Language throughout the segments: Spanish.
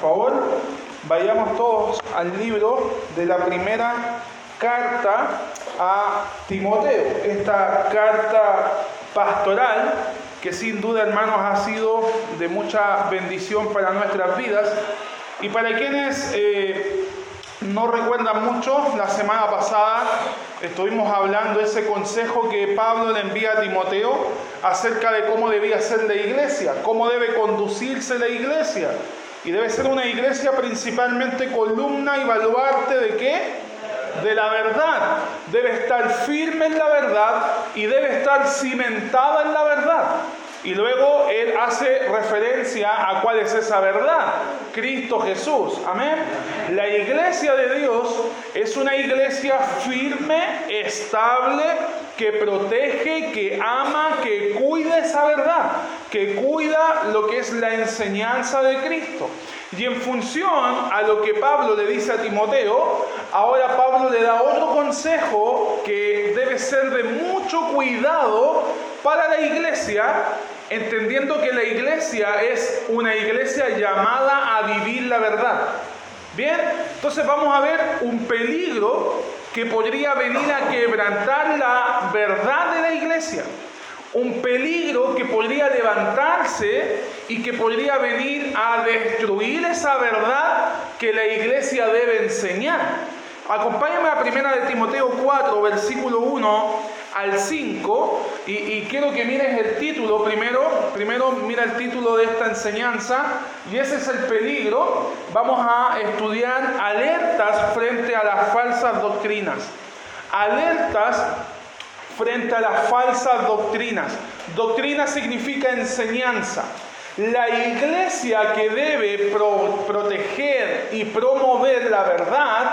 Favor, vayamos todos al libro de la primera carta a Timoteo, esta carta pastoral que sin duda hermanos ha sido de mucha bendición para nuestras vidas y para quienes eh, no recuerdan mucho, la semana pasada estuvimos hablando de ese consejo que Pablo le envía a Timoteo acerca de cómo debía ser la iglesia, cómo debe conducirse la iglesia. Y debe ser una iglesia principalmente columna y baluarte de qué? De la verdad. Debe estar firme en la verdad y debe estar cimentada en la verdad. Y luego él hace referencia a cuál es esa verdad. Cristo Jesús. Amén. La iglesia de Dios es una iglesia firme, estable, que protege, que ama, que cuida esa verdad, que cuida lo que es la enseñanza de Cristo. Y en función a lo que Pablo le dice a Timoteo, ahora Pablo le da otro consejo que debe ser de mucho cuidado para la iglesia, entendiendo que la iglesia es una iglesia llamada a vivir la verdad. Bien, entonces vamos a ver un peligro que podría venir a quebrantar la verdad de la iglesia. Un peligro que podría levantarse y que podría venir a destruir esa verdad que la iglesia debe enseñar. Acompáñame a primera de Timoteo 4, versículo 1 al 5, y, quiero que mires el título primero. Primero mira el título de esta enseñanza, y ese es el peligro. Vamos a estudiar alertas frente a las falsas doctrinas. Alertas frente a las falsas doctrinas. Doctrina significa enseñanza. La iglesia que debe proteger y promover la verdad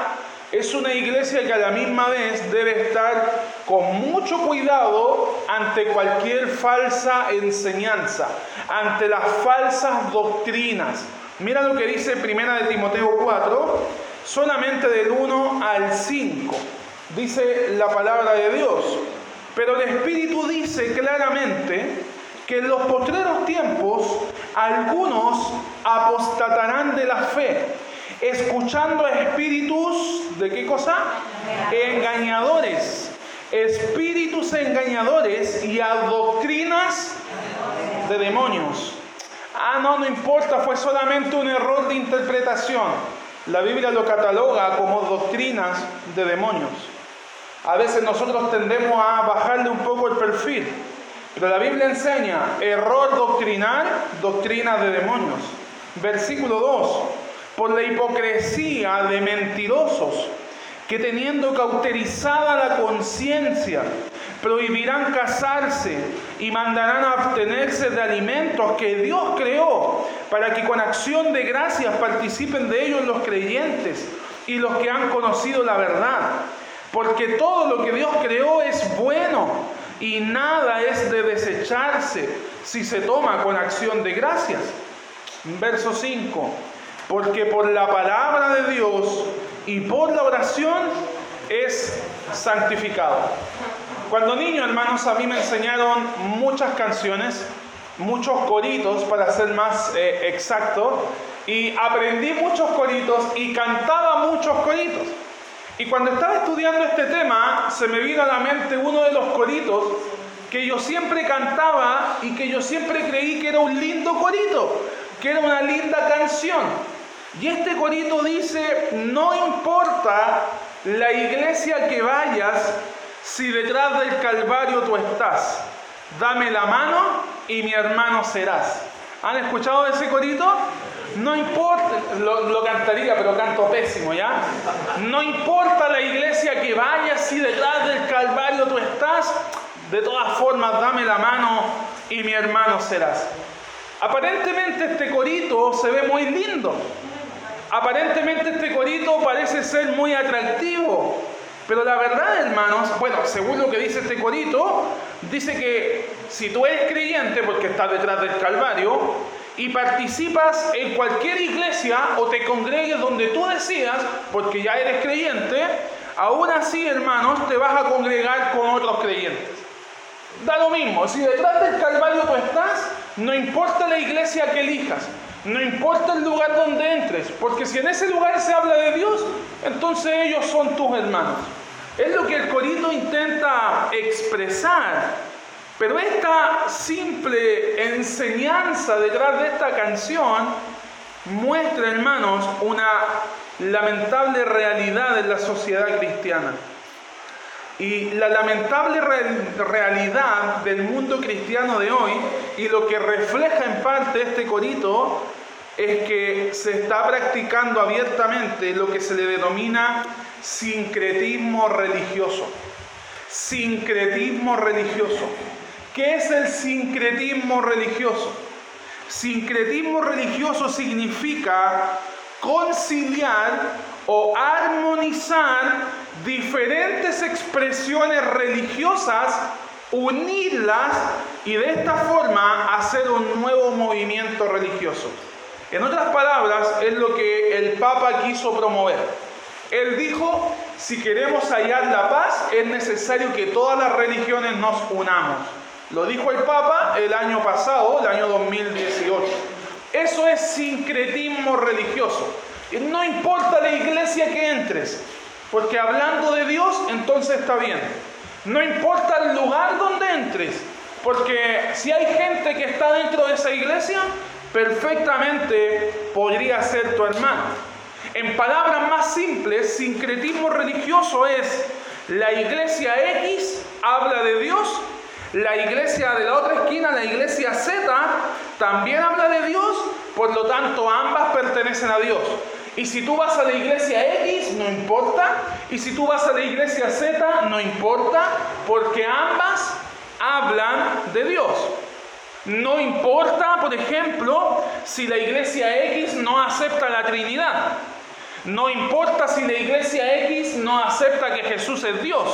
es una iglesia que a la misma vez debe estar con mucho cuidado ante cualquier falsa enseñanza, ante las falsas doctrinas. Mira lo que dice Primera de Timoteo 4, solamente del 1 al 5. Dice la palabra de Dios. Pero el Espíritu dice claramente que en los postreros tiempos algunos apostatarán de la fe escuchando espíritus de qué cosa? Engañadores. Espíritus engañadores y a doctrinas de demonios. Ah, no, no importa, fue solamente un error de interpretación. La Biblia lo cataloga como doctrinas de demonios. A veces nosotros tendemos a bajarle un poco el perfil, pero la Biblia enseña error doctrinal, doctrina de demonios. Versículo 2 por la hipocresía de mentirosos que teniendo cauterizada la conciencia, prohibirán casarse y mandarán abstenerse de alimentos que Dios creó, para que con acción de gracias participen de ellos los creyentes y los que han conocido la verdad. Porque todo lo que Dios creó es bueno y nada es de desecharse si se toma con acción de gracias. Verso 5 porque por la palabra de Dios y por la oración es santificado. Cuando niño, hermanos, a mí me enseñaron muchas canciones, muchos coritos, para ser más eh, exacto, y aprendí muchos coritos y cantaba muchos coritos. Y cuando estaba estudiando este tema, se me vino a la mente uno de los coritos que yo siempre cantaba y que yo siempre creí que era un lindo corito, que era una linda canción. Y este corito dice, no importa la iglesia que vayas, si detrás del Calvario tú estás, dame la mano y mi hermano serás. ¿Han escuchado ese corito? No importa, lo, cantaría, pero canto pésimo, ¿ya? No importa la iglesia que vayas, si detrás del Calvario tú estás, de todas formas dame la mano y mi hermano serás. Aparentemente este corito se ve muy lindo, Aparentemente este corito parece ser muy atractivo, pero la verdad, hermanos, bueno, según lo que dice este corito, dice que si tú eres creyente, porque estás detrás del Calvario, y participas en cualquier iglesia o te congregues donde tú decidas, porque ya eres creyente, aún así, hermanos, te vas a congregar con otros creyentes. Da lo mismo, si detrás del Calvario tú estás, no importa la iglesia que elijas, no importa el lugar donde entres, porque si en ese lugar se habla de Dios, entonces ellos son tus hermanos. Es lo que el corito intenta expresar. Pero esta simple enseñanza detrás de esta canción muestra, hermanos, una lamentable realidad en la sociedad cristiana. Y la lamentable realidad del mundo cristiano de hoy y lo que refleja en parte este corito es que se está practicando abiertamente lo que se le denomina sincretismo religioso. Sincretismo religioso. ¿Qué es el sincretismo religioso? Sincretismo religioso significa conciliar o armonizar diferentes expresiones religiosas, unirlas y de esta forma hacer un nuevo movimiento religioso. En otras palabras, es lo que el Papa quiso promover. Él dijo, si queremos hallar la paz, es necesario que todas las religiones nos unamos. Lo dijo el Papa el año pasado, el año 2018. Eso es sincretismo religioso. No importa la iglesia que entres, porque hablando de Dios, entonces está bien. No importa el lugar donde entres, porque si hay gente que está dentro de esa iglesia, perfectamente podría ser tu hermano. En palabras más simples, sincretismo religioso es la iglesia X habla de Dios, la iglesia de la otra esquina, la iglesia Z, también habla de Dios, por lo tanto ambas pertenecen a Dios. Y si tú vas a la iglesia X, no importa. Y si tú vas a la iglesia Z, no importa, porque ambas hablan de Dios. No importa, por ejemplo, si la iglesia X no acepta la Trinidad. No importa si la iglesia X no acepta que Jesús es Dios.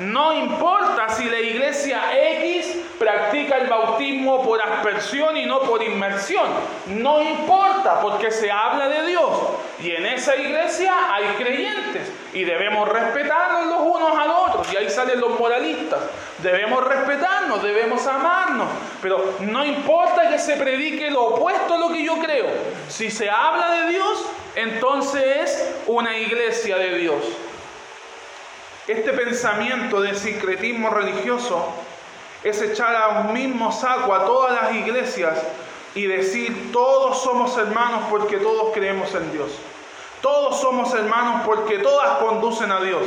No importa si la iglesia X practica el bautismo por aspersión y no por inmersión. No importa porque se habla de Dios. Y en esa iglesia hay creyentes. Y debemos respetarnos los unos a los otros. Y ahí salen los moralistas. Debemos respetarnos, debemos amarnos. Pero no importa que se predique lo opuesto a lo que yo creo. Si se habla de Dios, entonces es una iglesia de Dios. Este pensamiento de sincretismo religioso es echar a un mismo saco a todas las iglesias y decir todos somos hermanos porque todos creemos en Dios. Todos somos hermanos porque todas conducen a Dios.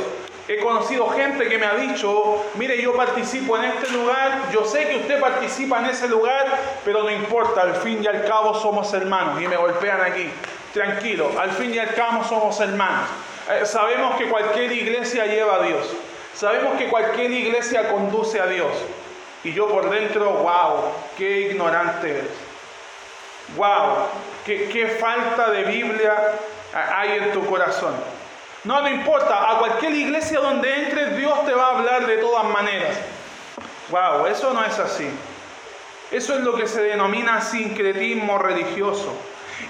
He conocido gente que me ha dicho, mire, yo participo en este lugar, yo sé que usted participa en ese lugar, pero no importa, al fin y al cabo somos hermanos. Y me golpean aquí, tranquilo, al fin y al cabo somos hermanos. Eh, sabemos que cualquier iglesia lleva a Dios. Sabemos que cualquier iglesia conduce a Dios. Y yo por dentro, wow, qué ignorante eres. Wow, qué, qué falta de Biblia hay en tu corazón. No, no importa, a cualquier iglesia donde entres, Dios te va a hablar de todas maneras. Wow, eso no es así. Eso es lo que se denomina sincretismo religioso.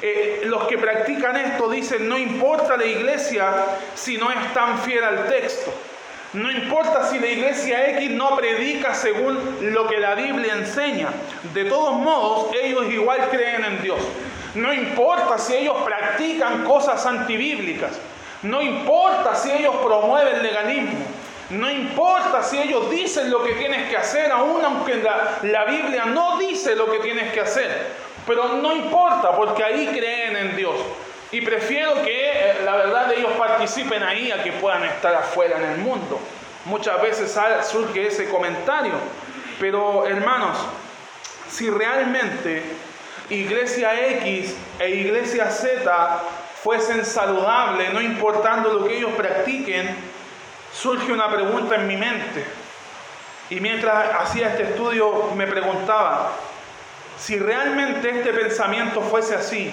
Eh, los que practican esto dicen, no importa la iglesia si no es tan fiel al texto. No importa si la iglesia X no predica según lo que la Biblia enseña. De todos modos, ellos igual creen en Dios. No importa si ellos practican cosas antibíblicas. No importa si ellos promueven legalismo. No importa si ellos dicen lo que tienes que hacer, aun aunque la, la Biblia no dice lo que tienes que hacer. Pero no importa, porque ahí creen en Dios. Y prefiero que eh, la verdad ellos participen ahí a que puedan estar afuera en el mundo. Muchas veces surge ese comentario. Pero hermanos, si realmente Iglesia X e Iglesia Z fuesen saludables, no importando lo que ellos practiquen, surge una pregunta en mi mente. Y mientras hacía este estudio me preguntaba, si realmente este pensamiento fuese así,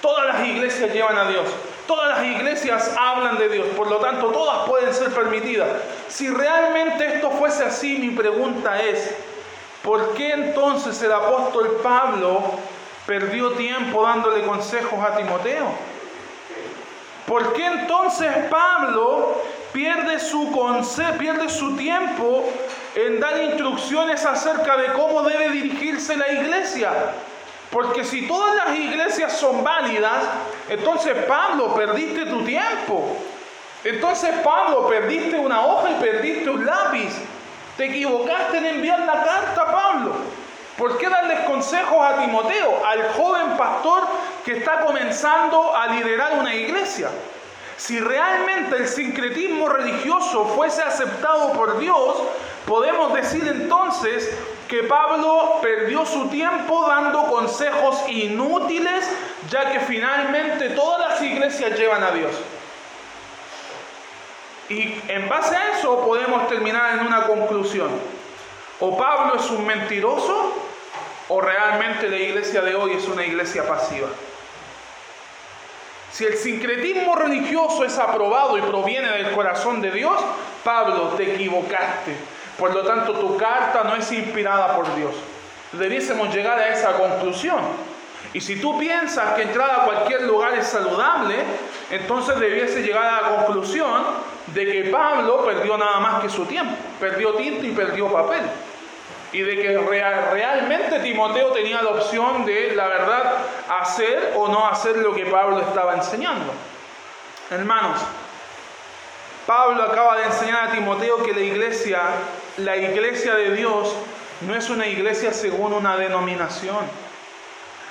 todas las iglesias llevan a Dios, todas las iglesias hablan de Dios, por lo tanto todas pueden ser permitidas. Si realmente esto fuese así, mi pregunta es, ¿por qué entonces el apóstol Pablo perdió tiempo dándole consejos a Timoteo? ¿Por qué entonces Pablo pierde su, pierde su tiempo en dar instrucciones acerca de cómo debe dirigirse la iglesia. Porque si todas las iglesias son válidas, Entonces, Pablo, perdiste tu tiempo. Entonces, Pablo, perdiste una hoja y perdiste un lápiz. Te equivocaste en enviar la carta, Pablo. ¿Por qué darles consejos a Timoteo, al joven pastor que está comenzando a liderar una iglesia? Si realmente el sincretismo religioso fuese aceptado por Dios, podemos decir entonces que Pablo perdió su tiempo dando consejos inútiles, ya que finalmente todas las iglesias llevan a Dios. Y en base a eso podemos terminar en una conclusión. O Pablo es un mentiroso o realmente la iglesia de hoy es una iglesia pasiva. Si el sincretismo religioso es aprobado y proviene del corazón de Dios, Pablo, te equivocaste. Por lo tanto, tu carta no es inspirada por Dios. Debiésemos llegar a esa conclusión. Y si tú piensas que entrar a cualquier lugar es saludable, entonces debiese llegar a la conclusión de que Pablo perdió nada más que su tiempo, perdió tinta y perdió papel. Y de que realmente Timoteo tenía la opción de, la verdad, hacer o no hacer lo que Pablo estaba enseñando. Hermanos, Pablo acaba de enseñar a Timoteo que la iglesia, la iglesia de Dios, no es una iglesia según una denominación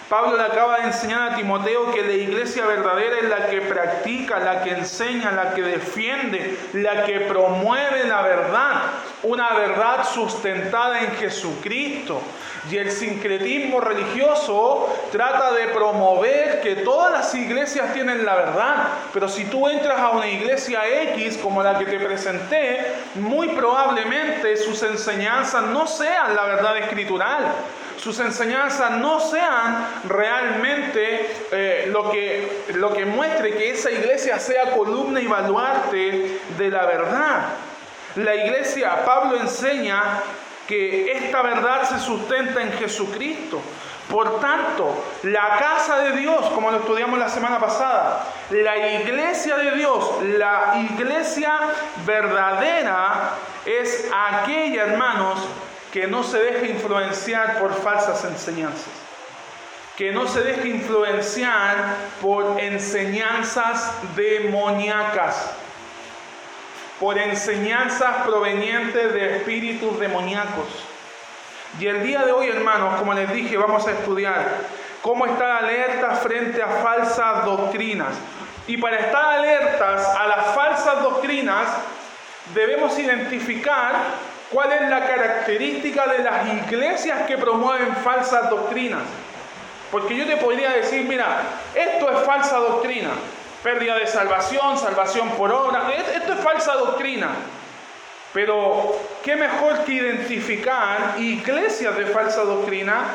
Pablo le acaba de enseñar a Timoteo que la iglesia verdadera es la que practica, la que enseña, la que defiende, la que promueve la verdad, una verdad sustentada en Jesucristo. Y el sincretismo religioso trata de promover que todas las iglesias tienen la verdad, pero si tú entras a una iglesia X como la que te presenté, muy probablemente sus enseñanzas no sean la verdad escritural sus enseñanzas no sean realmente eh, lo, que, lo que muestre que esa iglesia sea columna y baluarte de la verdad. La iglesia, Pablo enseña que esta verdad se sustenta en Jesucristo. Por tanto, la casa de Dios, como lo estudiamos la semana pasada, la iglesia de Dios, la iglesia verdadera es aquella, hermanos, que no se deje influenciar por falsas enseñanzas, que no se deje influenciar por enseñanzas demoníacas, por enseñanzas provenientes de espíritus demoníacos. Y el día de hoy, hermanos, como les dije, vamos a estudiar cómo estar alerta frente a falsas doctrinas. Y para estar alertas a las falsas doctrinas, debemos identificar ¿Cuál es la característica de las iglesias que promueven falsas doctrinas? Porque yo te podría decir, mira, esto es falsa doctrina, pérdida de salvación, salvación por obra, esto es falsa doctrina. Pero qué mejor que identificar iglesias de falsa doctrina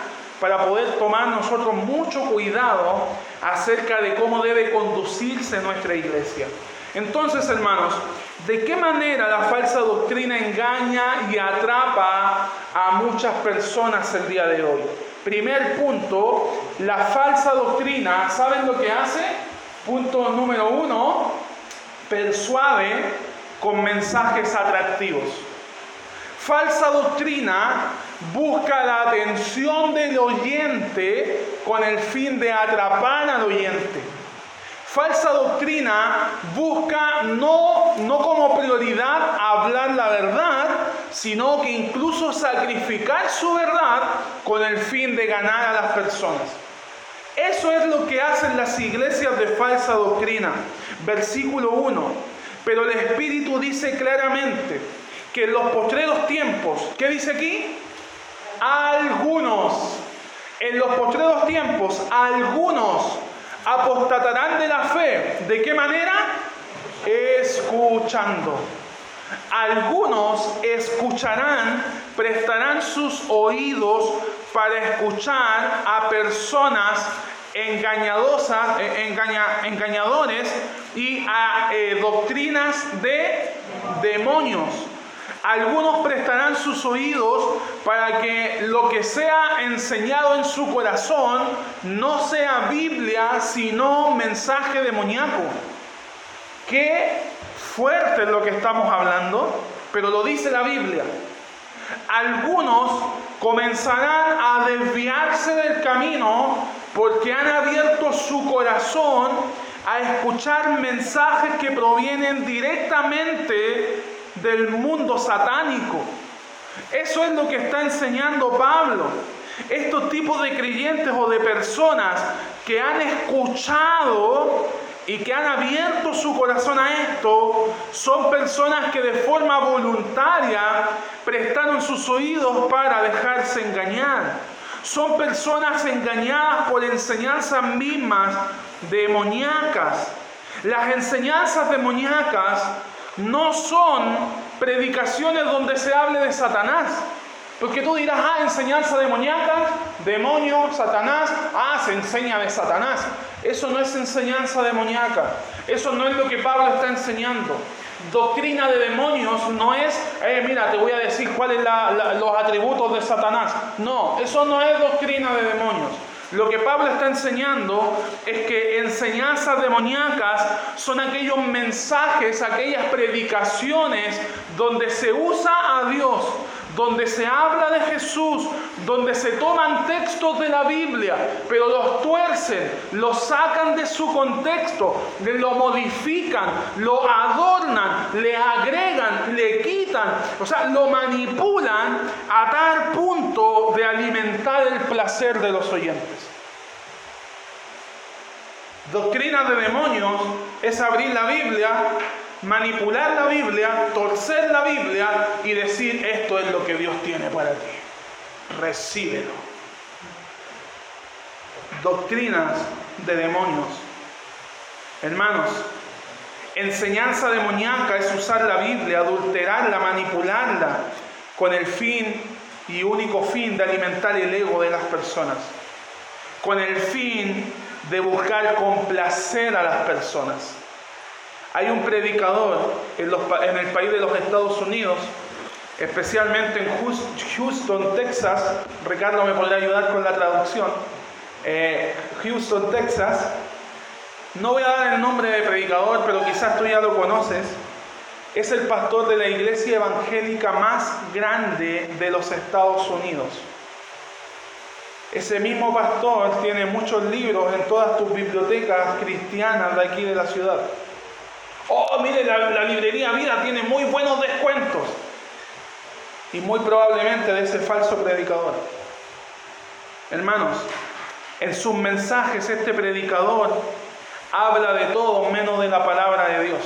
para poder tomar nosotros mucho cuidado acerca de cómo debe conducirse nuestra iglesia. Entonces, hermanos, ¿de qué manera la falsa doctrina engaña y atrapa a muchas personas el día de hoy? Primer punto, la falsa doctrina, ¿saben lo que hace? Punto número uno, persuade con mensajes atractivos. Falsa doctrina busca la atención del oyente con el fin de atrapar al oyente. Falsa doctrina busca no, no como prioridad hablar la verdad, sino que incluso sacrificar su verdad con el fin de ganar a las personas. Eso es lo que hacen las iglesias de falsa doctrina. Versículo 1. Pero el Espíritu dice claramente que en los postreros tiempos, ¿qué dice aquí? Algunos, en los postreros tiempos, algunos apostatarán de la fe. ¿De qué manera? Escuchando. Algunos escucharán, prestarán sus oídos para escuchar a personas engañadosas, eh, engañadores y a eh, doctrinas de demonios. Algunos prestarán sus oídos para que lo que sea enseñado en su corazón no sea Biblia, sino mensaje demoníaco. Qué fuerte es lo que estamos hablando, pero lo dice la Biblia. Algunos comenzarán a desviarse del camino porque han abierto su corazón a escuchar mensajes que provienen directamente del mundo satánico. Eso es lo que está enseñando Pablo. Estos tipos de creyentes o de personas que han escuchado y que han abierto su corazón a esto, son personas que de forma voluntaria prestaron sus oídos para dejarse engañar. Son personas engañadas por enseñanzas mismas demoníacas. Las enseñanzas demoníacas no son predicaciones donde se hable de Satanás. Porque tú dirás, ah, enseñanza demoníaca, demonio, Satanás, ah, se enseña de Satanás. Eso no es enseñanza demoníaca. Eso no es lo que Pablo está enseñando. Doctrina de demonios no es, eh, mira, te voy a decir cuáles son los atributos de Satanás. No, eso no es doctrina de demonios. Lo que Pablo está enseñando es que enseñanzas demoníacas son aquellos mensajes, aquellas predicaciones donde se usa a Dios, donde se habla de Jesús, donde se toman textos de la Biblia, pero los tuercen, los sacan de su contexto, lo modifican, lo adornan, le agregan, le quitan, o sea, lo manipulan a tal punto de alimentar el placer de los oyentes. Doctrina de demonios es abrir la Biblia, manipular la Biblia, torcer la Biblia y decir esto es lo que Dios tiene para ti. Recíbelo. Doctrinas de demonios. Hermanos, enseñanza demoníaca es usar la Biblia, adulterarla, manipularla con el fin y único fin de alimentar el ego de las personas. Con el fin de buscar complacer a las personas. Hay un predicador en, el país de los Estados Unidos, especialmente en Houston, Texas. Ricardo me podrá ayudar con la traducción. Eh, Houston, Texas. No voy a dar el nombre de predicador, pero quizás tú ya lo conoces. Es el pastor de la iglesia evangélica más grande de los Estados Unidos. Ese mismo pastor tiene muchos libros en todas tus bibliotecas cristianas de aquí de la ciudad. Oh, mire, la, librería Vida tiene muy buenos descuentos. Y muy probablemente de ese falso predicador. Hermanos, en sus mensajes este predicador habla de todo menos de la palabra de Dios.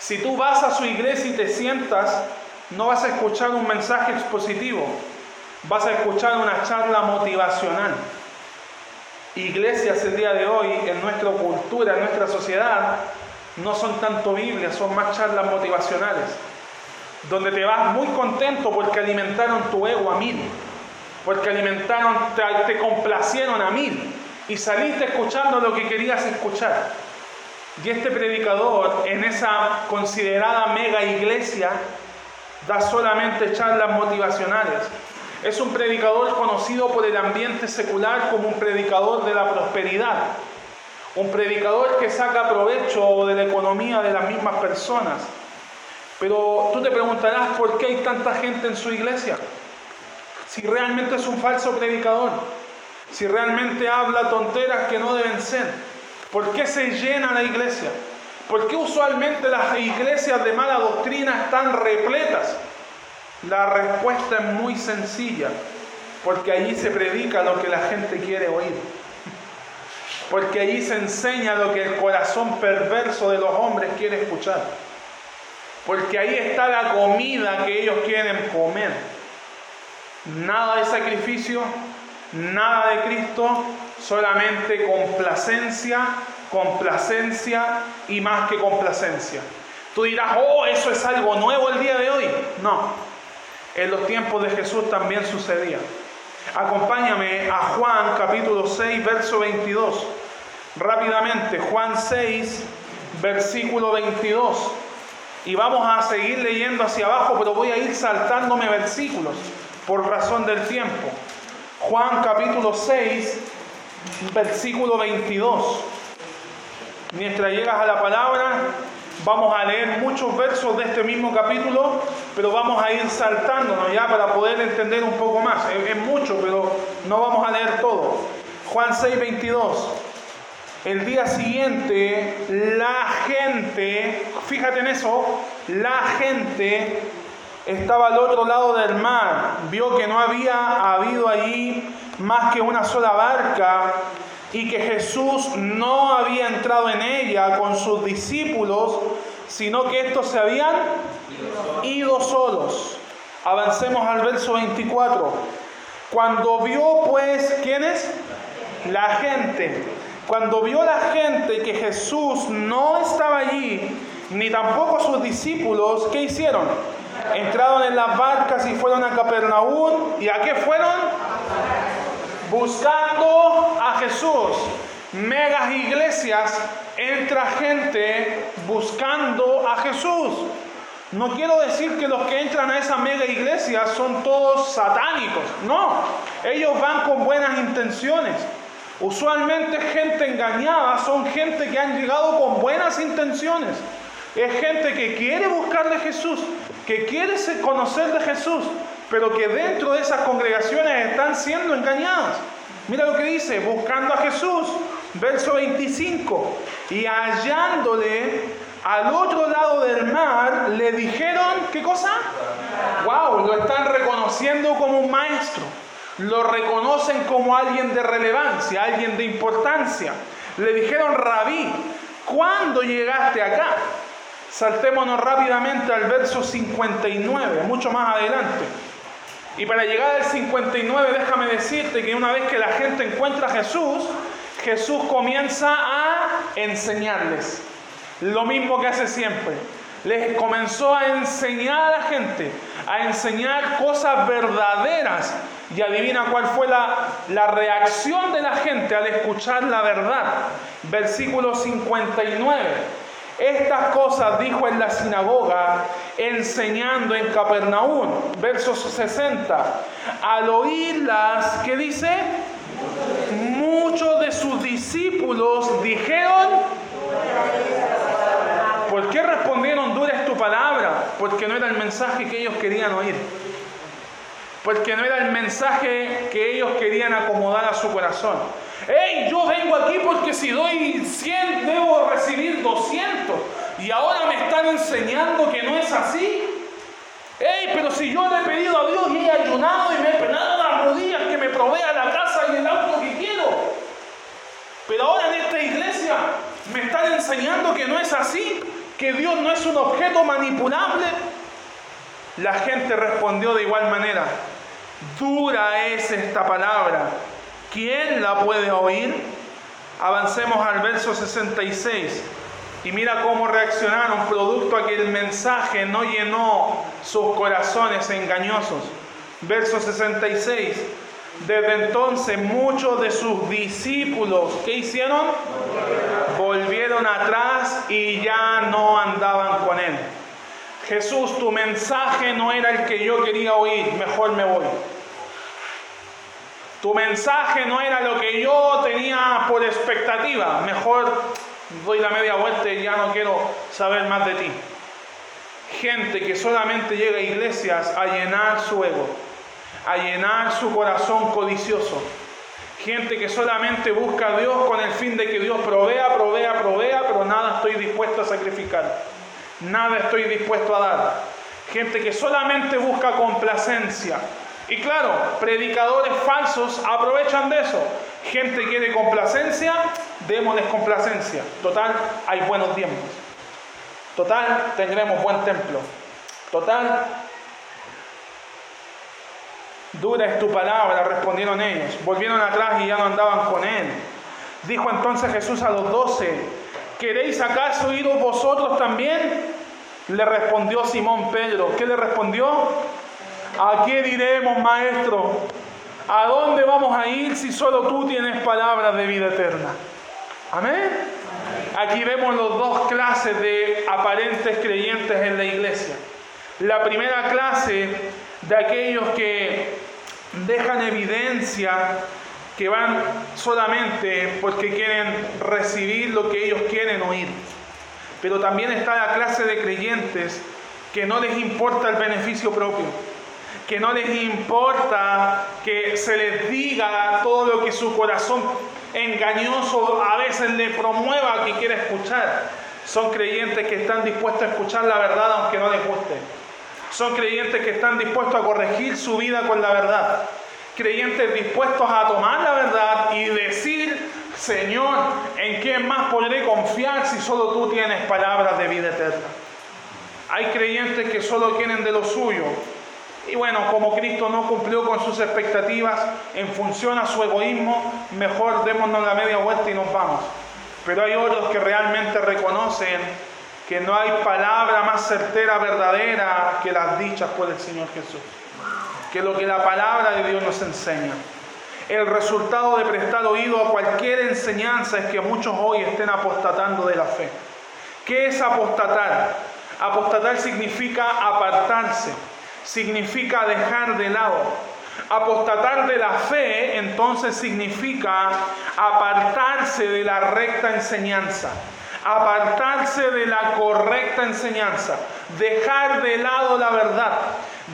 Si tú vas a su iglesia y te sientas, no vas a escuchar un mensaje expositivo, vas a escuchar una charla motivacional. Iglesias el día de hoy, en nuestra cultura, en nuestra sociedad, no son tanto Biblias, son más charlas motivacionales, donde te vas muy contento porque alimentaron tu ego a mil, porque alimentaron, te, te complacieron a mil y saliste escuchando lo que querías escuchar. Y este predicador en esa considerada mega iglesia da solamente charlas motivacionales es un predicador conocido por el ambiente secular como un predicador de la prosperidad. Un predicador que saca provecho de la economía de las mismas personas. Pero tú te preguntarás por qué hay tanta gente en su iglesia. Si realmente es un falso predicador. Si realmente habla tonteras que no deben ser. ¿Por qué se llena la iglesia? ¿Por qué usualmente las iglesias de mala doctrina están repletas? La respuesta es muy sencilla, porque allí se predica lo que la gente quiere oír. Porque allí se enseña lo que el corazón perverso de los hombres quiere escuchar. Porque ahí está la comida que ellos quieren comer. Nada de sacrificio, nada de Cristo, solamente complacencia, complacencia y más que complacencia. Tú dirás, oh, eso es algo nuevo el día de hoy. No, en los tiempos de Jesús también sucedía. Acompáñame a Juan capítulo 6, verso 22. Rápidamente, Juan 6, versículo 22. Y vamos a seguir leyendo hacia abajo, pero voy a ir saltándome versículos por razón del tiempo. Juan capítulo 6, versículo 22. Mientras llegas a la palabra, Vamos a leer muchos versos de este mismo capítulo, pero vamos a ir saltándonos ya para poder entender un poco más. Es, mucho, pero no vamos a leer todo. Juan 6, 22. El día siguiente, la gente, fíjate en eso, la gente estaba al otro lado del mar, vio que no había habido allí más que una sola barca y que Jesús no había entrado en ella con sus discípulos, sino que estos se habían ido solos. Avancemos al verso 24. Cuando vio pues, ¿quiénes? La gente. Cuando vio la gente que Jesús no estaba allí, ni tampoco sus discípulos, ¿qué hicieron? Entraron en las barcas y fueron a Capernaum. ¿Y a qué fueron? Buscando Jesús. Megas iglesias entra gente buscando a Jesús. No quiero decir que los que entran a esa mega iglesia son todos satánicos. No, ellos van con buenas intenciones. Usualmente gente engañada son gente que han llegado con buenas intenciones. Es gente que quiere buscar de Jesús, que quiere conocer de Jesús, pero que dentro de esas congregaciones están siendo engañadas. Mira lo que dice, buscando a Jesús, verso 25, y hallándole al otro lado del mar le dijeron, ¿qué cosa? Wow, lo están reconociendo como un maestro. Lo reconocen como alguien de relevancia, alguien de importancia. Le dijeron, rabí, ¿cuándo llegaste acá? Saltémonos rápidamente al verso 59, mucho más adelante. Y para llegar al 59, déjame decirte que una vez que la gente encuentra a Jesús, Jesús comienza a enseñarles. Lo mismo que hace siempre. Les comenzó a enseñar a la gente, a enseñar cosas verdaderas. Y adivina cuál fue la, la reacción de la gente al escuchar la verdad. Versículo 59. Estas cosas dijo en la sinagoga, enseñando en Capernaum, versos 60. Al oírlas, ¿qué dice? Muchos de sus discípulos dijeron, ¿Por qué respondieron dura es tu palabra? Porque no era el mensaje que ellos querían oír. Porque no era el mensaje que ellos querían acomodar a su corazón. ¡Hey! Yo vengo aquí porque si doy 100 debo recibir 200. Y ahora me están enseñando que no es así. ¡Hey! Pero si yo le he pedido a Dios y he ayunado y me he penado las rodillas que me provea la casa y el auto que quiero. Pero ahora en esta iglesia me están enseñando que no es así que Dios no es un objeto manipulable? La gente respondió de igual manera, dura es esta palabra, ¿quién la puede oír? Avancemos al verso 66 y mira cómo reaccionaron producto a que el mensaje no llenó sus corazones engañosos. Verso 66. Desde entonces muchos de sus discípulos, ¿qué hicieron? Volvieron atrás y ya no andaban con él. Jesús, tu mensaje no era el que yo quería oír, mejor me voy. Tu mensaje no era lo que yo tenía por expectativa, mejor doy la media vuelta y ya no quiero saber más de ti. Gente que solamente llega a iglesias a llenar su ego a llenar su corazón codicioso. Gente que solamente busca a Dios con el fin de que Dios provea, provea, provea, pero nada estoy dispuesto a sacrificar. Nada estoy dispuesto a dar. Gente que solamente busca complacencia. Y claro, predicadores falsos aprovechan de eso. Gente quiere complacencia, démosles complacencia. Total, hay buenos tiempos. Total, tendremos buen templo. Total, Dura es tu palabra, respondieron ellos. Volvieron atrás y ya no andaban con él. Dijo entonces Jesús a los doce, ¿queréis acaso ir vosotros también? Le respondió Simón Pedro. ¿Qué le respondió? ¿A qué diremos, maestro? ¿A dónde vamos a ir si solo tú tienes palabras de vida eterna? Amén. Aquí vemos las dos clases de aparentes creyentes en la iglesia. La primera clase de aquellos que dejan evidencia que van solamente porque quieren recibir lo que ellos quieren oír. Pero también está la clase de creyentes que no les importa el beneficio propio, que no les importa que se les diga todo lo que su corazón engañoso a veces le promueva que quiere escuchar. Son creyentes que están dispuestos a escuchar la verdad aunque no les guste. Son creyentes que están dispuestos a corregir su vida con la verdad. Creyentes dispuestos a tomar la verdad y decir, Señor, ¿en quién más podré confiar si solo tú tienes palabras de vida eterna? Hay creyentes que solo quieren de lo suyo. Y bueno, como Cristo no cumplió con sus expectativas en función a su egoísmo, mejor démonos la media vuelta y nos vamos. Pero hay otros que realmente reconocen que no hay palabra más certera, verdadera que las dichas por el Señor Jesús. Que lo que la palabra de Dios nos enseña. El resultado de prestar oído a cualquier enseñanza es que muchos hoy estén apostatando de la fe. ¿Qué es apostatar? Apostatar significa apartarse, significa dejar de lado. Apostatar de la fe entonces significa apartarse de la recta enseñanza, apartarse de la correcta enseñanza, dejar de lado la verdad,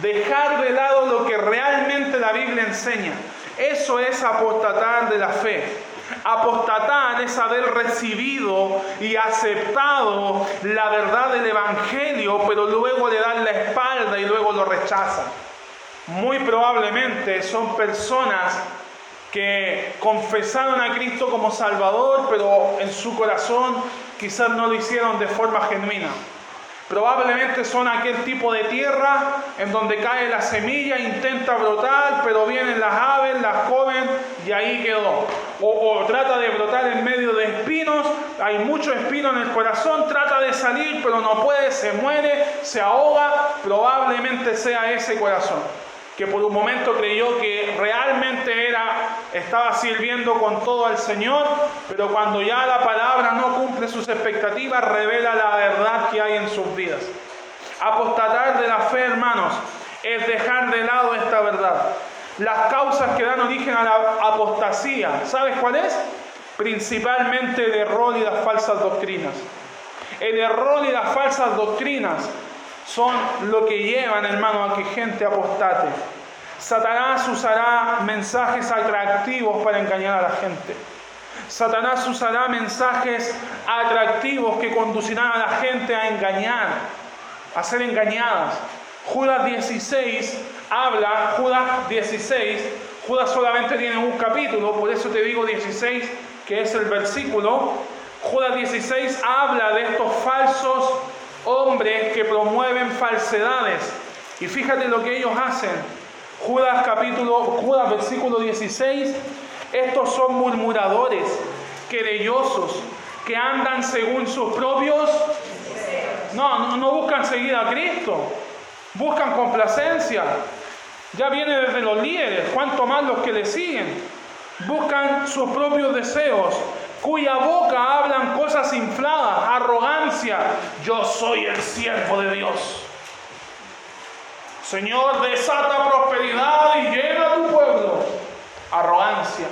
dejar de lado lo que realmente la Biblia enseña. Eso es apostatar de la fe. Apostatar es haber recibido y aceptado la verdad del Evangelio, pero luego le dan la espalda y luego lo rechazan. Muy probablemente son personas que confesaron a Cristo como Salvador, pero en su corazón quizás no lo hicieron de forma genuina. Probablemente son aquel tipo de tierra en donde cae la semilla, intenta brotar, pero vienen las aves, las comen y ahí quedó. O, trata de brotar en medio de espinos, hay mucho espino en el corazón, trata de salir, pero no puede, se muere, se ahoga, probablemente sea ese corazón que por un momento creyó que realmente era, estaba sirviendo con todo al Señor, pero cuando ya la palabra no cumple sus expectativas, revela la verdad que hay en sus vidas. Apostatar de la fe, hermanos, es dejar de lado esta verdad. Las causas que dan origen a la apostasía, ¿sabes cuál es? Principalmente el error y las falsas doctrinas. El error y las falsas doctrinas son lo que llevan, hermano, a que gente apostate. Satanás usará mensajes atractivos para engañar a la gente. Satanás usará mensajes atractivos que conducirán a la gente a engañar, a ser engañadas. Judas 16 habla, Judas 16, Judas solamente tiene un capítulo, por eso te digo 16, que es el versículo. Judas 16 habla de estos falsos hombres que promueven falsedades. Y fíjate lo que ellos hacen. Judas capítulo, Judas versículo 16, estos son murmuradores, querellosos, que andan según sus propios... No, no, no buscan seguir a Cristo, buscan complacencia. Ya viene desde los líderes, cuanto más los que le siguen. Buscan sus propios deseos, cuya boca hablan cosas infladas, arrogancia. Yo soy el siervo de Dios. Señor, desata prosperidad y llena tu pueblo. Arrogancia.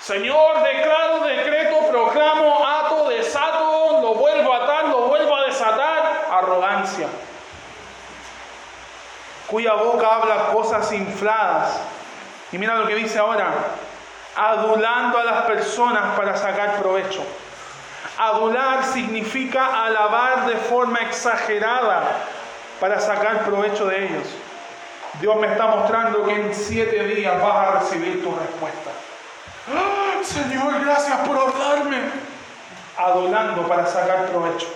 Señor, declaro, decreto, proclamo, ato, desato, lo vuelvo a atar, lo vuelvo a desatar. Arrogancia. Cuya boca habla cosas infladas. Y mira lo que dice ahora adulando a las personas para sacar provecho. Adular significa alabar de forma exagerada para sacar provecho de ellos. Dios me está mostrando que en siete días vas a recibir tu respuesta. ¡Ah, Señor, gracias por hablarme. Adulando para sacar provecho.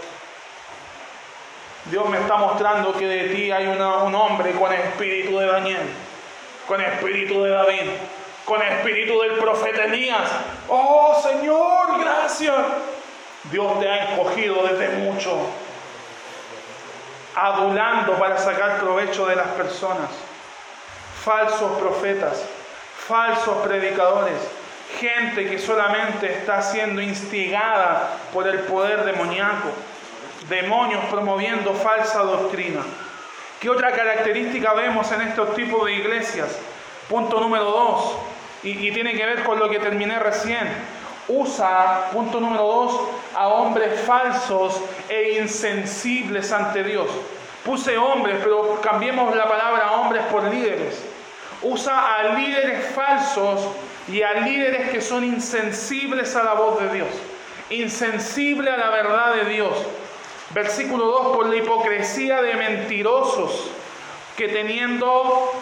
Dios me está mostrando que de ti hay un hombre con espíritu de Daniel, con espíritu de David, con espíritu del profeta Elías. Oh Señor, gracias. Dios te ha escogido desde mucho, adulando para sacar provecho de las personas. Falsos profetas, falsos predicadores, gente que solamente está siendo instigada por el poder demoníaco, demonios promoviendo falsa doctrina. ¿Qué otra característica vemos en estos tipos de iglesias? Punto número dos, y, tiene que ver con lo que terminé recién. Usa, punto número dos, a hombres falsos e insensibles ante Dios. Puse hombres, pero cambiemos la palabra hombres por líderes. Usa a líderes falsos y a líderes que son insensibles a la voz de Dios, insensible a la verdad de Dios. Versículo 2, por la hipocresía de mentirosos, que teniendo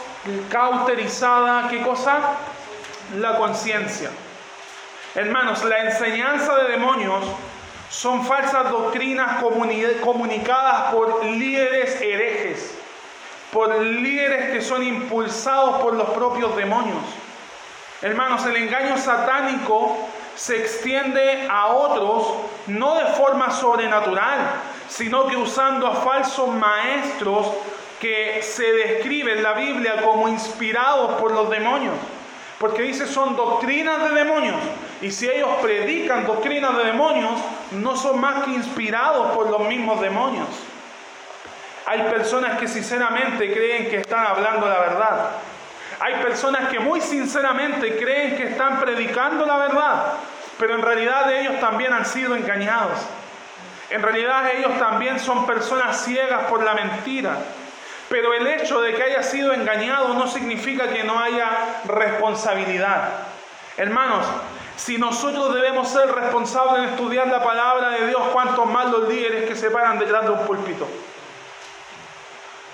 cauterizada, ¿qué cosa? La conciencia. Hermanos, la enseñanza de demonios son falsas doctrinas comunicadas por líderes herejes, por líderes que son impulsados por los propios demonios. Hermanos, el engaño satánico se extiende a otros no de forma sobrenatural, sino que usando a falsos maestros que se describen en la Biblia como inspirados por los demonios. Porque dice son doctrinas de demonios. Y si ellos predican doctrinas de demonios, no son más que inspirados por los mismos demonios. Hay personas que sinceramente creen que están hablando la verdad. Hay personas que muy sinceramente creen que están predicando la verdad, pero en realidad ellos también han sido engañados. En realidad ellos también son personas ciegas por la mentira. Pero el hecho de que haya sido engañado no significa que no haya responsabilidad. Hermanos, si nosotros debemos ser responsables en estudiar la palabra de Dios, cuanto más los líderes que se paran detrás de un púlpito.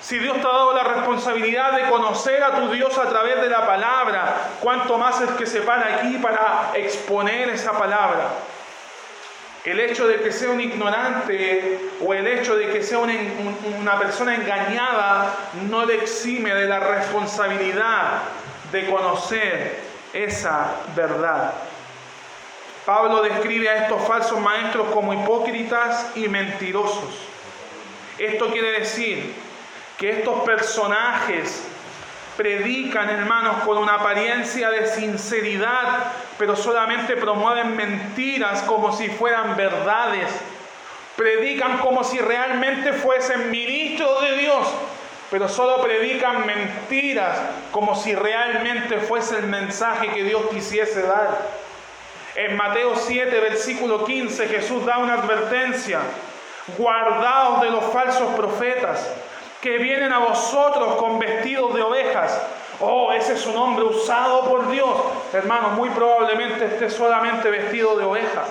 Si Dios te ha dado la responsabilidad de conocer a tu Dios a través de la palabra, cuánto más es que se para aquí para exponer esa palabra. El hecho de que sea un ignorante o el hecho de que sea una, una persona engañada no le exime de la responsabilidad de conocer esa verdad. Pablo describe a estos falsos maestros como hipócritas y mentirosos. Esto quiere decir que estos personajes predican, hermanos, con una apariencia de sinceridad, pero solamente promueven mentiras como si fueran verdades. Predican como si realmente fuesen ministros de Dios, pero solo predican mentiras como si realmente fuese el mensaje que Dios quisiese dar. En Mateo 7, versículo 15, Jesús da una advertencia. Guardaos de los falsos profetas que vienen a vosotros con vestidos de ovejas. Oh, ese es un hombre usado por Dios. Hermano, muy probablemente esté solamente vestido de ovejas.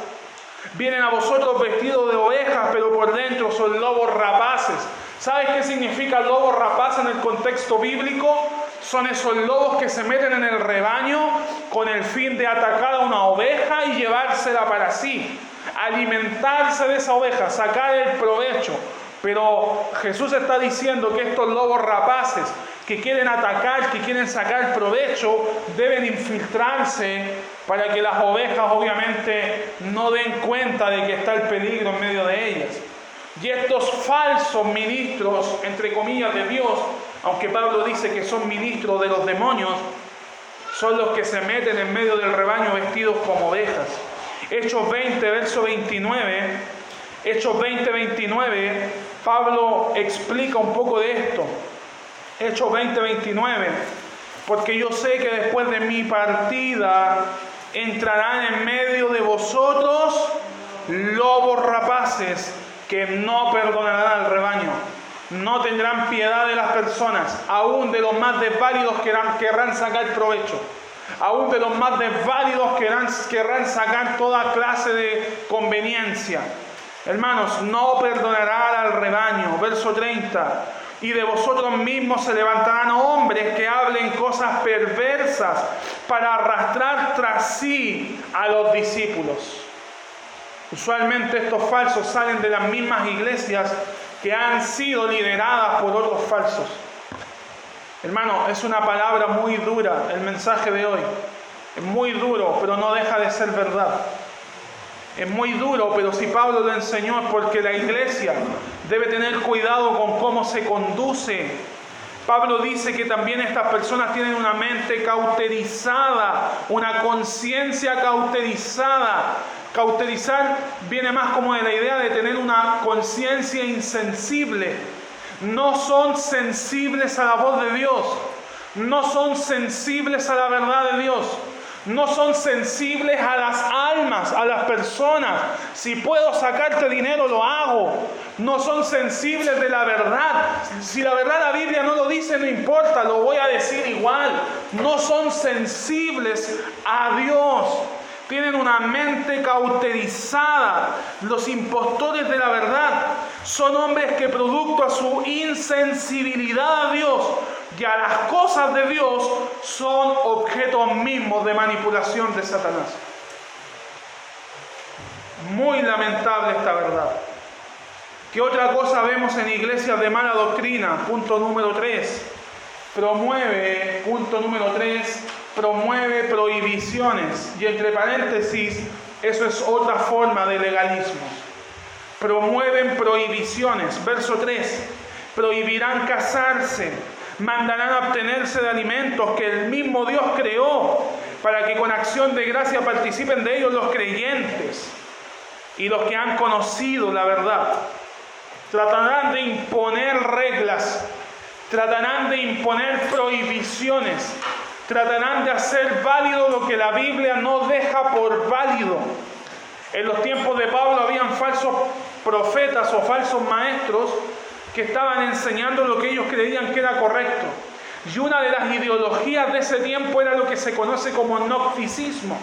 Vienen a vosotros vestidos de ovejas, pero por dentro son lobos rapaces. ¿Sabes qué significa lobo rapaz en el contexto bíblico? Son esos lobos que se meten en el rebaño con el fin de atacar a una oveja y llevársela para sí. Alimentarse de esa oveja, sacar el provecho. Pero Jesús está diciendo que estos lobos rapaces que quieren atacar, que quieren sacar provecho, deben infiltrarse para que las ovejas obviamente no den cuenta de que está el peligro en medio de ellas. Y estos falsos ministros, entre comillas, de Dios, aunque Pablo dice que son ministros de los demonios, son los que se meten en medio del rebaño vestidos como ovejas. Hechos 20, verso 29, Hechos 20, 29, Pablo explica un poco de esto. Hechos 20, 29. Porque yo sé que después de mi partida entrarán en medio de vosotros lobos rapaces que no perdonarán al rebaño. No tendrán piedad de las personas, aún de los más desválidos querrán, querrán sacar provecho. Aún de los más desválidos querrán, querrán sacar toda clase de conveniencia. Hermanos, no perdonará al rebaño. Verso 30. Y de vosotros mismos se levantarán hombres que hablen cosas perversas para arrastrar tras sí a los discípulos. Usualmente estos falsos salen de las mismas iglesias que han sido lideradas por otros falsos. Hermano, es una palabra muy dura el mensaje de hoy. Es muy duro, pero no deja de ser verdad. Es muy duro, pero si Pablo lo enseñó es porque la iglesia debe tener cuidado con cómo se conduce. Pablo dice que también estas personas tienen una mente cauterizada, una conciencia cauterizada. Cauterizar viene más como de la idea de tener una conciencia insensible. No son sensibles a la voz de Dios. No son sensibles a la verdad de Dios no son sensibles a las almas, a las personas. Si puedo sacarte dinero, lo hago. No son sensibles de la verdad. Si la verdad la Biblia no lo dice, no importa, lo voy a decir igual. No son sensibles a Dios. Tienen una mente cauterizada. Los impostores de la verdad son hombres que producto a su insensibilidad a Dios y a las cosas de Dios son objetos mismos de manipulación de Satanás. Muy lamentable esta verdad. ¿Qué otra cosa vemos en iglesias de mala doctrina? Punto número 3. Promueve, punto número 3, promueve prohibiciones. Y entre paréntesis, eso es otra forma de legalismo. Promueven prohibiciones. Verso 3. Prohibirán casarse, mandarán obtenerse de alimentos que el mismo Dios creó, para que con acción de gracia participen de ellos los creyentes y los que han conocido la verdad. Tratarán de imponer reglas, tratarán de imponer prohibiciones, tratarán de hacer válido lo que la Biblia no deja por válido. En los tiempos de Pablo habían falsos profetas o falsos maestros que estaban enseñando lo que ellos creían que era correcto. Y una de las ideologías de ese tiempo era lo que se conoce como gnosticismo.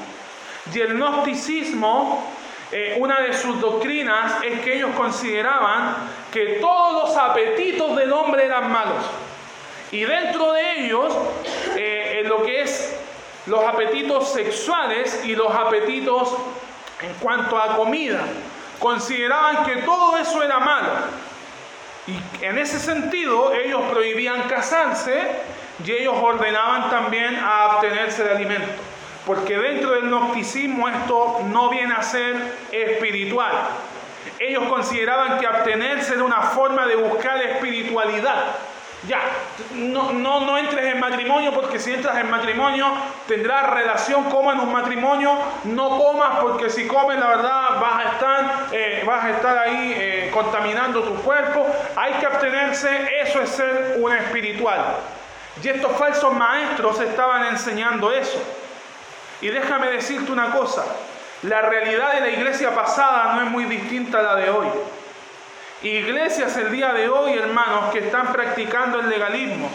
Y el gnosticismo, eh, una de sus doctrinas es que ellos consideraban que todos los apetitos del hombre eran malos. Y dentro de ellos, eh, lo que es los apetitos sexuales y los apetitos en cuanto a comida, consideraban que todo eso era malo. Y en ese sentido ellos prohibían casarse y ellos ordenaban también a abstenerse de alimento. Porque dentro del gnosticismo esto no viene a ser espiritual. Ellos consideraban que abstenerse era una forma de buscar espiritualidad. Ya, no, no, no, entres en matrimonio porque si entras en matrimonio tendrás relación como en un matrimonio. No comas porque si comes la verdad vas a estar, eh, vas a estar ahí eh, contaminando tu cuerpo. Hay que abstenerse, eso es ser un espiritual. Y estos falsos maestros estaban enseñando eso. Y déjame decirte una cosa, la realidad de la iglesia pasada no es muy distinta a la de hoy. Iglesias el día de hoy, hermanos, que están practicando el legalismo,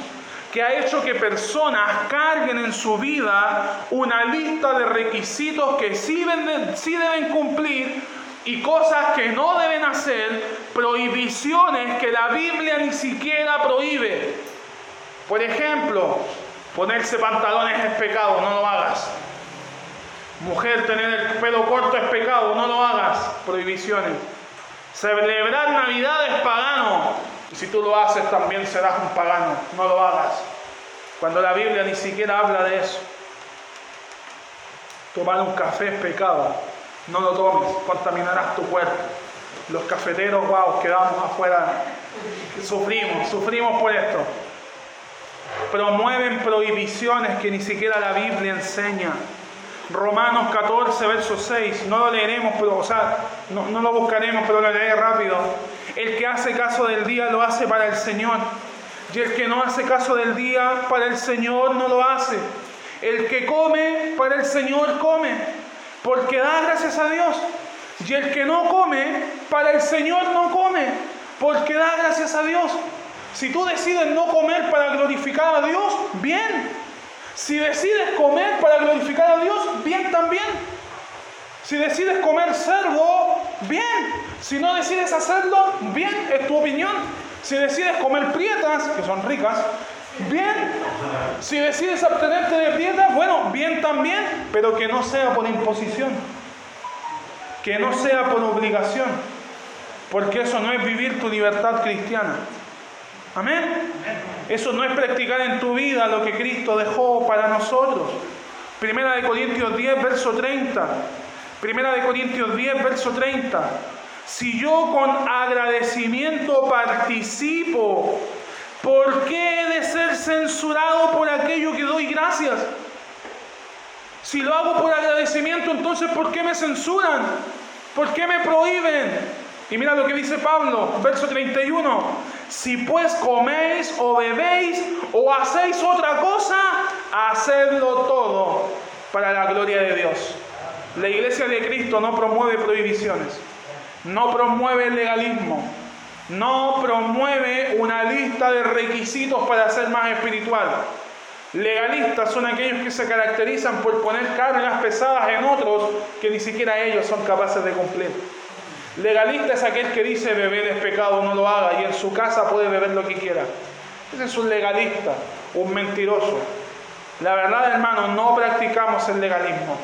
que ha hecho que personas carguen en su vida una lista de requisitos que sí deben, sí deben cumplir y cosas que no deben hacer, prohibiciones que la Biblia ni siquiera prohíbe. Por ejemplo, ponerse pantalones es pecado, no lo hagas. Mujer, tener el pelo corto es pecado, no lo hagas. Prohibiciones. Celebrar Navidad es pagano. Y si tú lo haces también serás un pagano. No lo hagas. Cuando la Biblia ni siquiera habla de eso. Tomar un café es pecado. No lo tomes, contaminarás tu cuerpo. Los cafeteros, wow, quedamos afuera. Sufrimos, sufrimos por esto. Promueven prohibiciones que ni siquiera la Biblia enseña. Romanos 14, verso 6. No lo leeremos, pero, o sea, no, no lo buscaremos, pero lo leeré rápido. El que hace caso del día lo hace para el Señor. Y el que no hace caso del día para el Señor no lo hace. El que come para el Señor come, porque da gracias a Dios. Y el que no come para el Señor no come, porque da gracias a Dios. Si tú decides no comer para glorificar a Dios, bien. Si decides comer para glorificar a Dios, bien también. Si decides comer cerdo, bien. Si no decides hacerlo, bien, es tu opinión. Si decides comer prietas, que son ricas, bien. Si decides abstenerte de prietas, bueno, bien también, pero que no sea por imposición. Que no sea por obligación. Porque eso no es vivir tu libertad cristiana. Amén. Eso no es practicar en tu vida lo que Cristo dejó para nosotros. Primera de Corintios 10, verso 30. Primera de Corintios 10, verso 30. Si yo con agradecimiento participo, ¿por qué he de ser censurado por aquello que doy gracias? Si lo hago por agradecimiento, entonces ¿por qué me censuran? ¿Por qué me prohíben? Y mira lo que dice Pablo, verso 31. Si pues coméis o bebéis o hacéis otra cosa, hacedlo todo para la gloria de Dios. La iglesia de Cristo no promueve prohibiciones, no promueve el legalismo, no promueve una lista de requisitos para ser más espiritual. Legalistas son aquellos que se caracterizan por poner cargas pesadas en otros que ni siquiera ellos son capaces de cumplir. Legalista es aquel que dice beber es pecado, no lo haga y en su casa puede beber lo que quiera. Ese es un legalista, un mentiroso. La verdad, hermano, no practicamos el legalismo.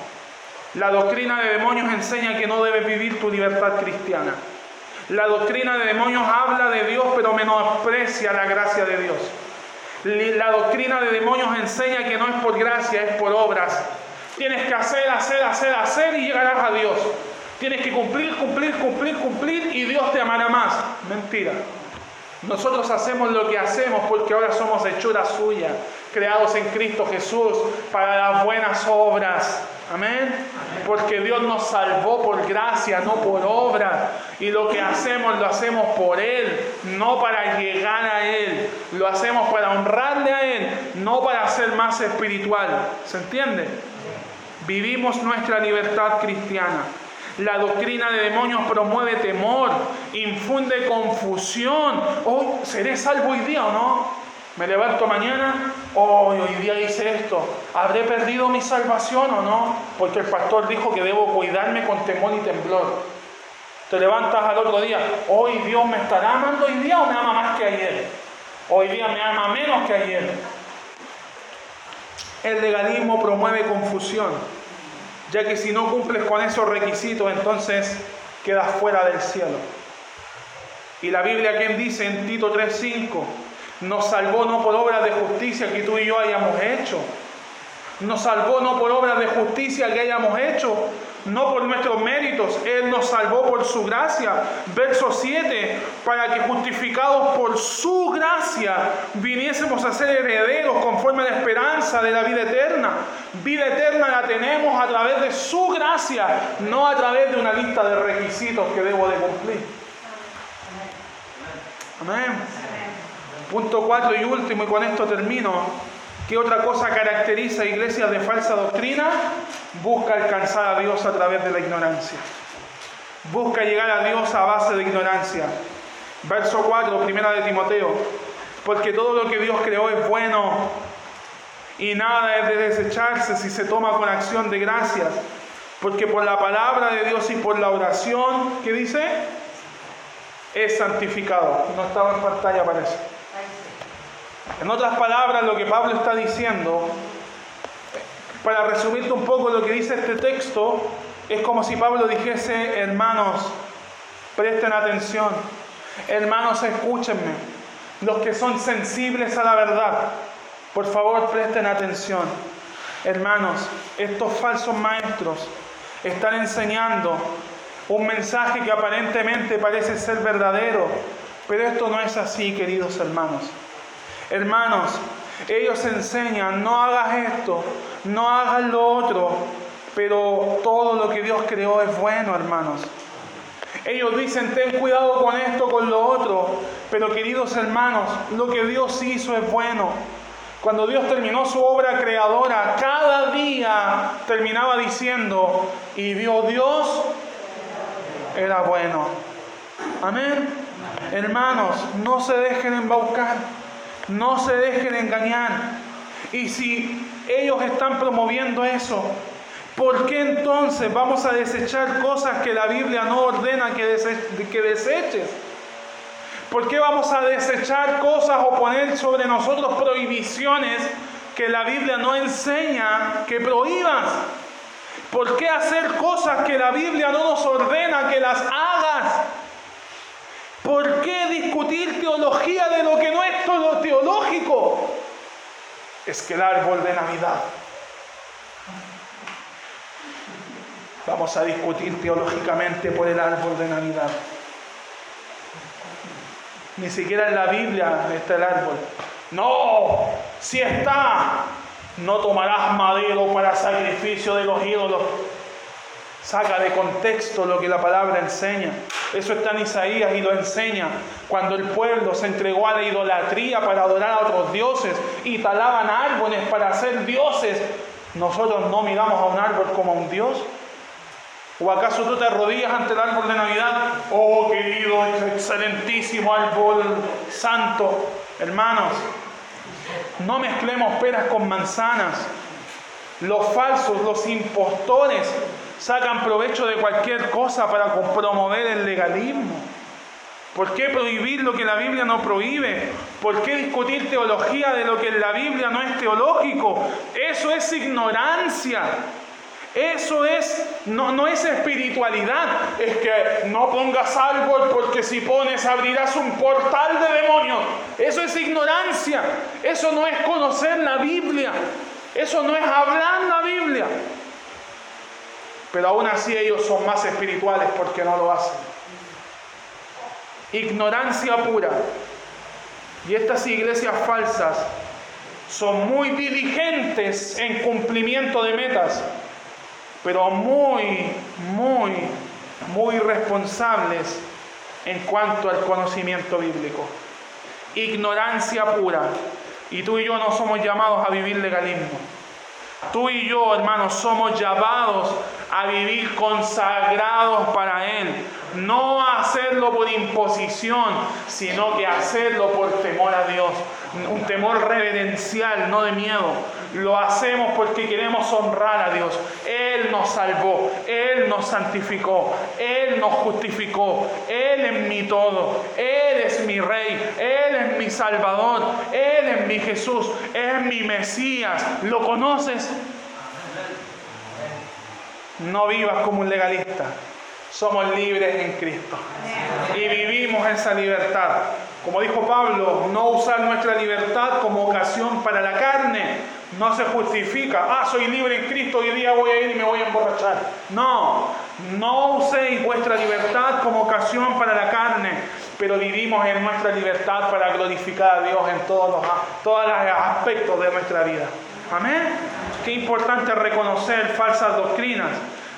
La doctrina de demonios enseña que no debes vivir tu libertad cristiana. La doctrina de demonios habla de Dios pero menosprecia la gracia de Dios. La doctrina de demonios enseña que no es por gracia, es por obras. Tienes que hacer, hacer, hacer, hacer y llegarás a Dios. Tienes que cumplir, cumplir, cumplir, cumplir y Dios te amará más. Mentira. Nosotros hacemos lo que hacemos porque ahora somos hechura suya, creados en Cristo Jesús para las buenas obras. Amén. Porque Dios nos salvó por gracia, no por obra. Y lo que hacemos lo hacemos por Él, no para llegar a Él. Lo hacemos para honrarle a Él, no para ser más espiritual. ¿Se entiende? Vivimos nuestra libertad cristiana. La doctrina de demonios promueve temor, infunde confusión. Hoy, ¿seré salvo hoy día o no? Me levanto mañana, hoy, hoy día hice esto. ¿Habré perdido mi salvación o no? Porque el pastor dijo que debo cuidarme con temor y temblor. Te levantas al otro día, hoy Dios me estará amando hoy día o me ama más que ayer. Hoy día me ama menos que ayer. El legalismo promueve confusión ya que si no cumples con esos requisitos, entonces quedas fuera del cielo. Y la Biblia, ¿quién dice en Tito 3:5? Nos salvó no por obras de justicia que tú y yo hayamos hecho. Nos salvó no por obras de justicia que hayamos hecho, no por nuestros méritos, Él nos salvó por su gracia. Verso 7, para que justificados por su gracia viniésemos a ser herederos conforme a la esperanza de la vida eterna. Vida eterna la tenemos a través de su gracia, no a través de una lista de requisitos que debo de cumplir. Amén. Punto 4 y último, y con esto termino. ¿Qué otra cosa caracteriza a iglesias de falsa doctrina? Busca alcanzar a Dios a través de la ignorancia. Busca llegar a Dios a base de ignorancia. Verso 4, primera de Timoteo. Porque todo lo que Dios creó es bueno y nada es de desecharse si se toma con acción de gracias. Porque por la palabra de Dios y por la oración, ¿qué dice? Es santificado. No estaba en pantalla, parece. En otras palabras, lo que Pablo está diciendo, para resumirte un poco lo que dice este texto, es como si Pablo dijese, hermanos, presten atención, hermanos, escúchenme, los que son sensibles a la verdad, por favor, presten atención. Hermanos, estos falsos maestros están enseñando un mensaje que aparentemente parece ser verdadero, pero esto no es así, queridos hermanos. Hermanos, ellos enseñan, no hagas esto, no hagas lo otro, pero todo lo que Dios creó es bueno, hermanos. Ellos dicen, ten cuidado con esto, con lo otro, pero queridos hermanos, lo que Dios hizo es bueno. Cuando Dios terminó su obra creadora, cada día terminaba diciendo, y vio Dios, era bueno. Amén. Hermanos, no se dejen embaucar. No se dejen engañar. Y si ellos están promoviendo eso, ¿por qué entonces vamos a desechar cosas que la Biblia no ordena que, que deseches? ¿Por qué vamos a desechar cosas o poner sobre nosotros prohibiciones que la Biblia no enseña que prohíbas? ¿Por qué hacer cosas que la Biblia no nos ordena que las hagas? ¿Por qué discutir teología de lo que no es todo teológico? Es que el árbol de Navidad. Vamos a discutir teológicamente por el árbol de Navidad. Ni siquiera en la Biblia está el árbol. No, si está, no tomarás madero para sacrificio de los ídolos. Saca de contexto lo que la palabra enseña. Eso está en Isaías y lo enseña. Cuando el pueblo se entregó a la idolatría para adorar a otros dioses y talaban árboles para ser dioses, nosotros no miramos a un árbol como a un Dios. ¿O acaso tú te arrodillas ante el árbol de Navidad? Oh, querido, excelentísimo árbol santo. Hermanos, no mezclemos peras con manzanas. Los falsos, los impostores sacan provecho de cualquier cosa para promover el legalismo. ¿Por qué prohibir lo que la Biblia no prohíbe? ¿Por qué discutir teología de lo que en la Biblia no es teológico? Eso es ignorancia. Eso es, no, no es espiritualidad. Es que no pongas árbol porque si pones abrirás un portal de demonios. Eso es ignorancia. Eso no es conocer la Biblia. Eso no es hablar la Biblia. Pero aún así ellos son más espirituales porque no lo hacen. Ignorancia pura. Y estas iglesias falsas son muy diligentes en cumplimiento de metas, pero muy, muy, muy responsables en cuanto al conocimiento bíblico. Ignorancia pura. Y tú y yo no somos llamados a vivir legalismo. Tú y yo, hermanos, somos llamados a vivir consagrados para Él. No hacerlo por imposición, sino que hacerlo por temor a Dios. Un temor reverencial, no de miedo. Lo hacemos porque queremos honrar a Dios. Él nos salvó, Él nos santificó, Él nos justificó. Él es mi todo, Él es mi Rey, Él es mi Salvador, Él es mi Jesús, es mi Mesías. ¿Lo conoces? No vivas como un legalista. Somos libres en Cristo. Y vivimos esa libertad. Como dijo Pablo, no usar nuestra libertad como ocasión para la carne. No se justifica. Ah, soy libre en Cristo, hoy día voy a ir y me voy a emborrachar. No, no uséis vuestra libertad como ocasión para la carne, pero vivimos en nuestra libertad para glorificar a Dios en todos los, todos los aspectos de nuestra vida. Amén. Qué importante reconocer falsas doctrinas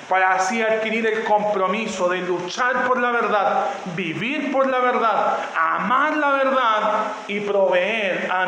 para así adquirir el compromiso de luchar por la verdad, vivir por la verdad, amar la verdad y proveer a